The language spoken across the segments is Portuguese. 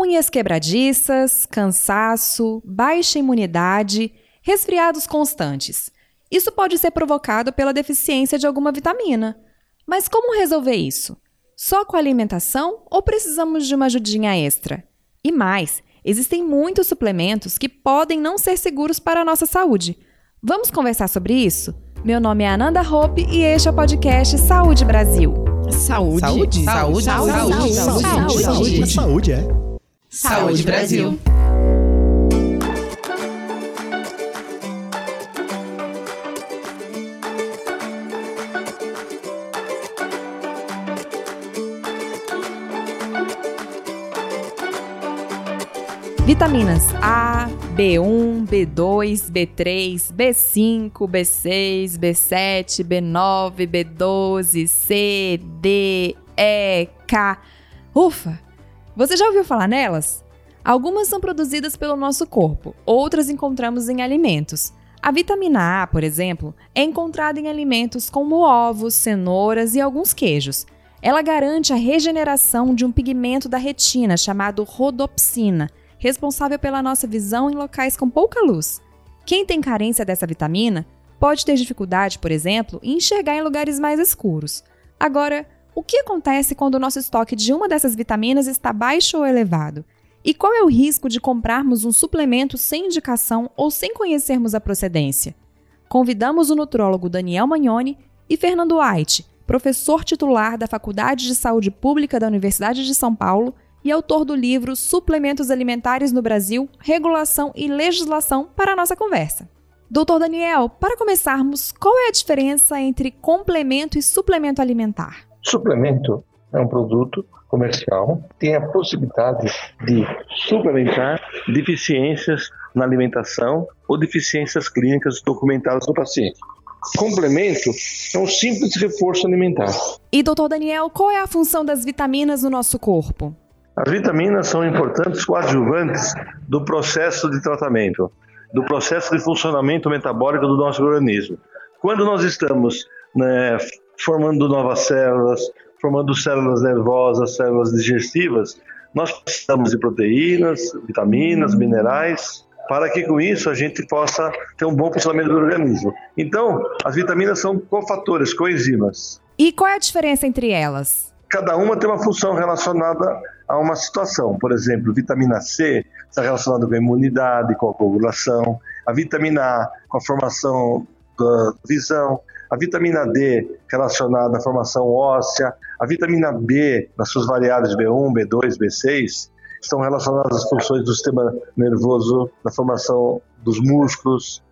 unhas quebradiças, cansaço, baixa imunidade, resfriados constantes. Isso pode ser provocado pela deficiência de alguma vitamina. Mas como resolver isso? Só com alimentação ou precisamos de uma ajudinha extra? E mais, existem muitos suplementos que podem não ser seguros para a nossa saúde. Vamos conversar sobre isso? Meu nome é Ananda Hope e este é o podcast Saúde Brasil. Saúde? Saúde? Saúde? Saúde? Saúde? Saúde? Saúde? Saúde, é. Saúde Brasil. Vitaminas A, B1, B2, B3, B5, B6, B7, B9, B12, C, D, E, K. Ufa! Você já ouviu falar nelas? Algumas são produzidas pelo nosso corpo, outras encontramos em alimentos. A vitamina A, por exemplo, é encontrada em alimentos como ovos, cenouras e alguns queijos. Ela garante a regeneração de um pigmento da retina chamado rodopsina, responsável pela nossa visão em locais com pouca luz. Quem tem carência dessa vitamina pode ter dificuldade, por exemplo, em enxergar em lugares mais escuros. Agora, o que acontece quando o nosso estoque de uma dessas vitaminas está baixo ou elevado? E qual é o risco de comprarmos um suplemento sem indicação ou sem conhecermos a procedência? Convidamos o nutrólogo Daniel Magnoni e Fernando White, professor titular da Faculdade de Saúde Pública da Universidade de São Paulo e autor do livro Suplementos Alimentares no Brasil, Regulação e Legislação, para a nossa conversa. Doutor Daniel, para começarmos, qual é a diferença entre complemento e suplemento alimentar? Suplemento é um produto comercial que tem a possibilidade de suplementar deficiências na alimentação ou deficiências clínicas documentadas no paciente. Complemento é um simples reforço alimentar. E, doutor Daniel, qual é a função das vitaminas no nosso corpo? As vitaminas são importantes coadjuvantes do processo de tratamento, do processo de funcionamento metabólico do nosso organismo. Quando nós estamos né, formando novas células, formando células nervosas, células digestivas, nós precisamos de proteínas, vitaminas, minerais, para que com isso a gente possa ter um bom funcionamento do organismo. Então, as vitaminas são cofatores, coenzimas. E qual é a diferença entre elas? Cada uma tem uma função relacionada a uma situação. Por exemplo, vitamina C está relacionada com a imunidade, com a coagulação. A vitamina A com a formação da visão. A vitamina D relacionada à formação óssea. A vitamina B, nas suas variáveis B1, B2, B6, estão relacionadas às funções do sistema nervoso, na formação dos músculos.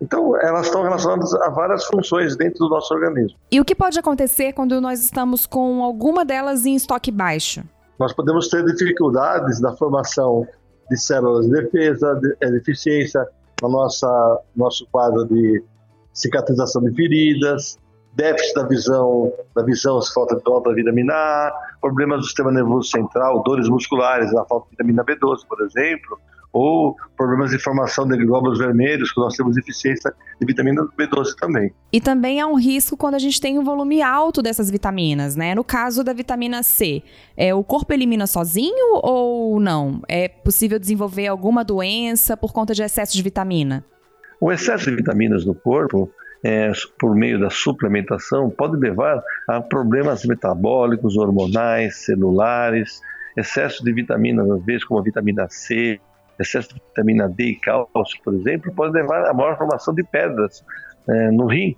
Então, elas estão relacionadas a várias funções dentro do nosso organismo. E o que pode acontecer quando nós estamos com alguma delas em estoque baixo? Nós podemos ter dificuldades na formação de células de defesa, de, é, deficiência no nossa, nosso quadro de cicatrização de feridas, déficit da visão, da visão, falta de alta vitamina A, problemas do sistema nervoso central, dores musculares, a falta de vitamina B12, por exemplo, ou problemas de formação de glóbulos vermelhos, que nós temos deficiência de vitamina B12 também. E também há um risco quando a gente tem um volume alto dessas vitaminas, né? No caso da vitamina C, é, o corpo elimina sozinho ou não? É possível desenvolver alguma doença por conta de excesso de vitamina? O excesso de vitaminas no corpo é, por meio da suplementação pode levar a problemas metabólicos, hormonais, celulares, excesso de vitaminas, às vezes como a vitamina C, excesso de vitamina D e cálcio, por exemplo, pode levar a maior formação de pedras é, no rim,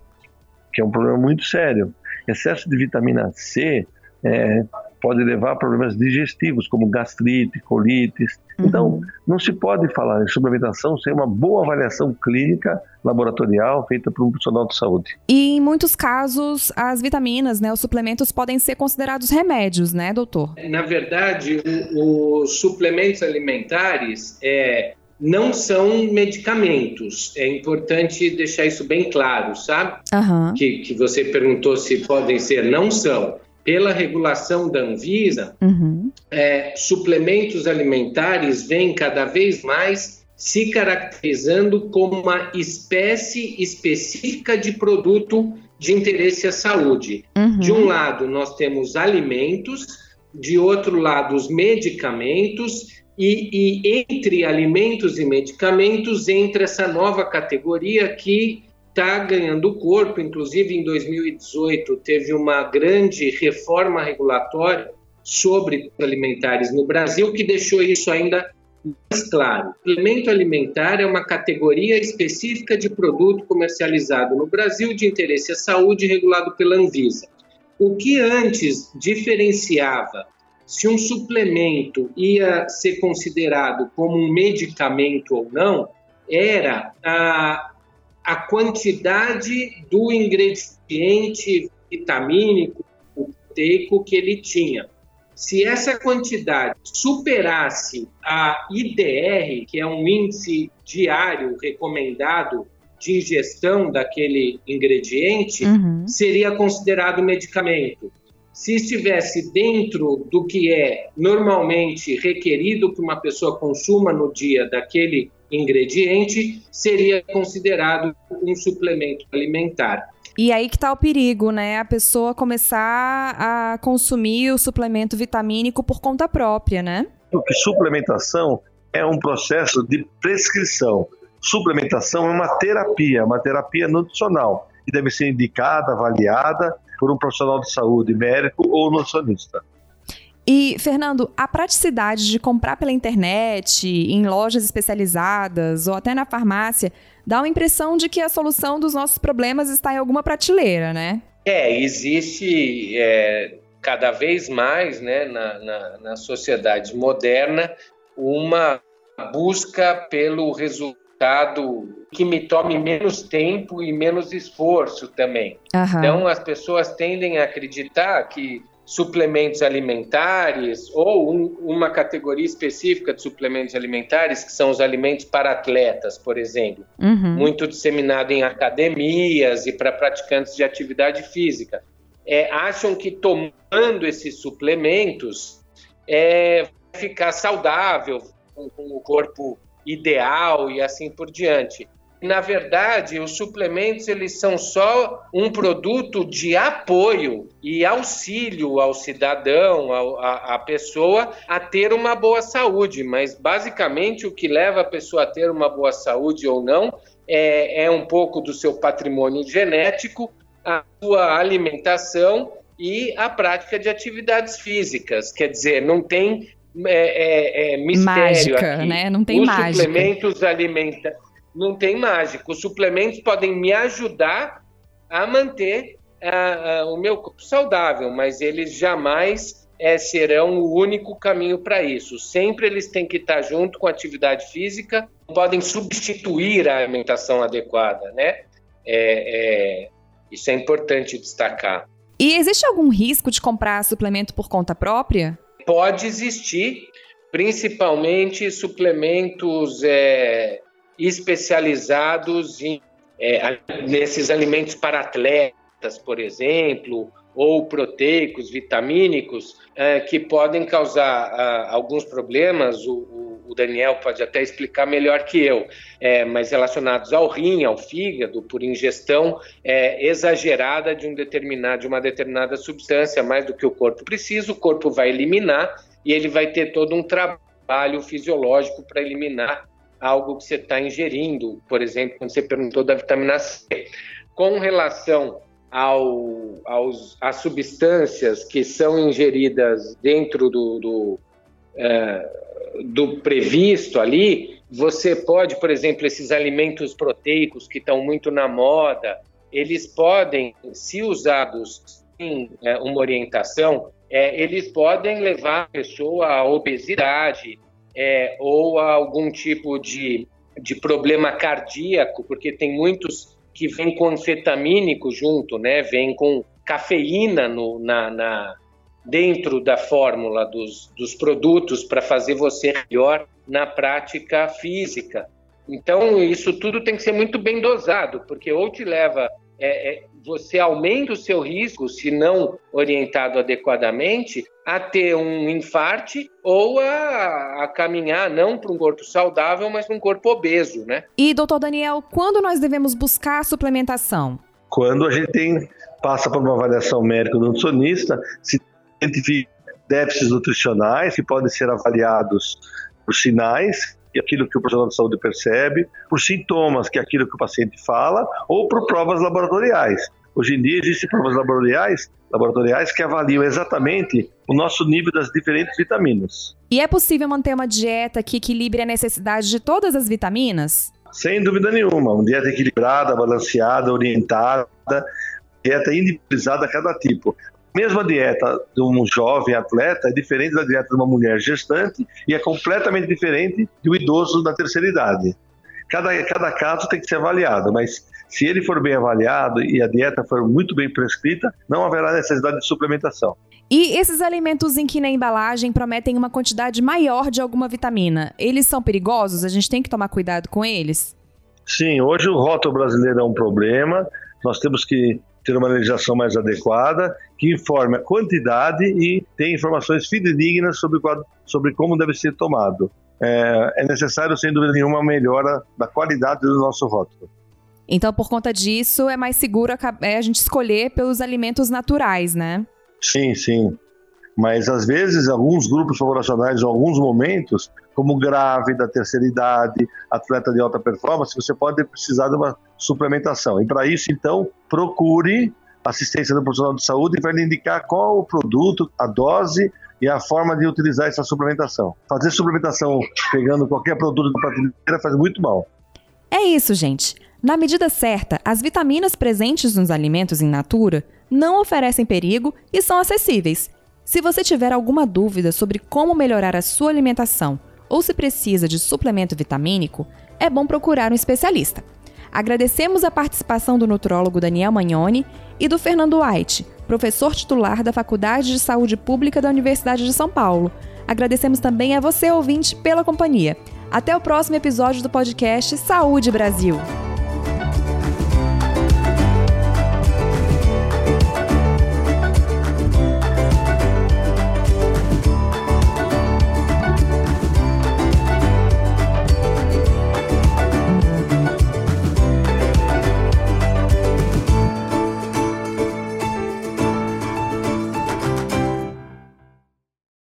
que é um problema muito sério. Excesso de vitamina C é, pode levar a problemas digestivos, como gastrite, colites. Uhum. Então, não se pode falar em suplementação sem uma boa avaliação clínica laboratorial feita por um profissional de saúde. E em muitos casos, as vitaminas, né, os suplementos podem ser considerados remédios, né, doutor? Na verdade, os suplementos alimentares é, não são medicamentos. É importante deixar isso bem claro, sabe? Uhum. Que, que você perguntou se podem ser, não são pela regulação da Anvisa, uhum. é, suplementos alimentares vêm cada vez mais se caracterizando como uma espécie específica de produto de interesse à saúde. Uhum. De um lado, nós temos alimentos de outro lado, os medicamentos, e, e entre alimentos e medicamentos entra essa nova categoria que está ganhando corpo. Inclusive, em 2018, teve uma grande reforma regulatória sobre alimentares no Brasil que deixou isso ainda mais claro. Suplemento alimentar é uma categoria específica de produto comercializado no Brasil de interesse à saúde regulado pela Anvisa. O que antes diferenciava se um suplemento ia ser considerado como um medicamento ou não era a, a quantidade do ingrediente vitamínico, proteico que ele tinha. Se essa quantidade superasse a IDR, que é um índice diário recomendado de ingestão daquele ingrediente, uhum. seria considerado medicamento. Se estivesse dentro do que é normalmente requerido que uma pessoa consuma no dia daquele ingrediente, seria considerado um suplemento alimentar. E aí que tá o perigo, né? A pessoa começar a consumir o suplemento vitamínico por conta própria, né? Porque suplementação é um processo de prescrição. Suplementação é uma terapia, uma terapia nutricional, que deve ser indicada, avaliada por um profissional de saúde, médico ou nutricionista. E, Fernando, a praticidade de comprar pela internet, em lojas especializadas ou até na farmácia, dá uma impressão de que a solução dos nossos problemas está em alguma prateleira, né? É, existe é, cada vez mais né, na, na, na sociedade moderna uma busca pelo resultado que me tome menos tempo e menos esforço também. Uhum. Então, as pessoas tendem a acreditar que suplementos alimentares ou um, uma categoria específica de suplementos alimentares, que são os alimentos para atletas, por exemplo, uhum. muito disseminado em academias e para praticantes de atividade física. É, acham que tomando esses suplementos é, ficar saudável, com, com o corpo ideal e assim por diante na verdade, os suplementos eles são só um produto de apoio e auxílio ao cidadão, à pessoa a ter uma boa saúde. Mas basicamente o que leva a pessoa a ter uma boa saúde ou não é, é um pouco do seu patrimônio genético, a sua alimentação e a prática de atividades físicas. Quer dizer, não tem é, é, é mistério mágica, aqui. né? Não tem Os mágica. suplementos alimentares não tem mágico. Os suplementos podem me ajudar a manter uh, uh, o meu corpo saudável, mas eles jamais é, serão o único caminho para isso. Sempre eles têm que estar junto com a atividade física, podem substituir a alimentação adequada, né? É, é, isso é importante destacar. E existe algum risco de comprar suplemento por conta própria? Pode existir, principalmente suplementos é, especializados em, é, nesses alimentos para atletas, por exemplo, ou proteicos, vitamínicos, é, que podem causar a, alguns problemas. O, o, Daniel pode até explicar melhor que eu, é, mas relacionados ao rim, ao fígado, por ingestão é, exagerada de, um de uma determinada substância, mais do que o corpo precisa, o corpo vai eliminar e ele vai ter todo um trabalho fisiológico para eliminar algo que você está ingerindo, por exemplo, quando você perguntou da vitamina C. Com relação ao, aos, às substâncias que são ingeridas dentro do, do, é, do previsto ali, você pode, por exemplo, esses alimentos proteicos que estão muito na moda, eles podem, se usados em é, uma orientação, é, eles podem levar a pessoa à obesidade, é, ou a algum tipo de, de problema cardíaco, porque tem muitos que vêm com anfetamínico junto, né? Vem com cafeína no, na, na, dentro da fórmula dos, dos produtos para fazer você melhor na prática física. Então, isso tudo tem que ser muito bem dosado, porque ou te leva é, é, você aumenta o seu risco, se não orientado adequadamente, a ter um infarte ou a, a caminhar não para um corpo saudável, mas para um corpo obeso, né? E, doutor Daniel, quando nós devemos buscar a suplementação? Quando a gente tem, passa por uma avaliação médico nutricionista, se identifica déficits nutricionais que podem ser avaliados por sinais, que é aquilo que o profissional de saúde percebe, por sintomas, que é aquilo que o paciente fala, ou por provas laboratoriais. Hoje em dia existem provas laboratoriais, laboratoriais que avaliam exatamente o nosso nível das diferentes vitaminas. E é possível manter uma dieta que equilibre a necessidade de todas as vitaminas? Sem dúvida nenhuma, uma dieta equilibrada, balanceada, orientada, dieta individualizada a cada tipo. Mesma dieta de um jovem atleta é diferente da dieta de uma mulher gestante e é completamente diferente de um idoso da terceira idade. Cada, cada caso tem que ser avaliado, mas se ele for bem avaliado e a dieta for muito bem prescrita, não haverá necessidade de suplementação. E esses alimentos em que na embalagem prometem uma quantidade maior de alguma vitamina, eles são perigosos? A gente tem que tomar cuidado com eles? Sim, hoje o rótulo brasileiro é um problema. Nós temos que ter uma legislação mais adequada, que informe a quantidade e tem informações fidedignas sobre, sobre como deve ser tomado. É, é necessário, sem dúvida nenhuma, uma melhora da qualidade do nosso rótulo. Então, por conta disso, é mais seguro a, é a gente escolher pelos alimentos naturais, né? Sim, sim. Mas às vezes alguns grupos populacionais, em alguns momentos, como grávida, terceira idade, atleta de alta performance, você pode precisar de uma suplementação. E para isso, então, procure assistência do profissional de saúde e vai lhe indicar qual o produto, a dose e a forma de utilizar essa suplementação. Fazer suplementação pegando qualquer produto da prateleira faz muito mal. É isso, gente. Na medida certa, as vitaminas presentes nos alimentos in natura não oferecem perigo e são acessíveis. Se você tiver alguma dúvida sobre como melhorar a sua alimentação ou se precisa de suplemento vitamínico, é bom procurar um especialista. Agradecemos a participação do nutrólogo Daniel Magnoni e do Fernando White, professor titular da Faculdade de Saúde Pública da Universidade de São Paulo. Agradecemos também a você, ouvinte, pela companhia. Até o próximo episódio do podcast Saúde Brasil.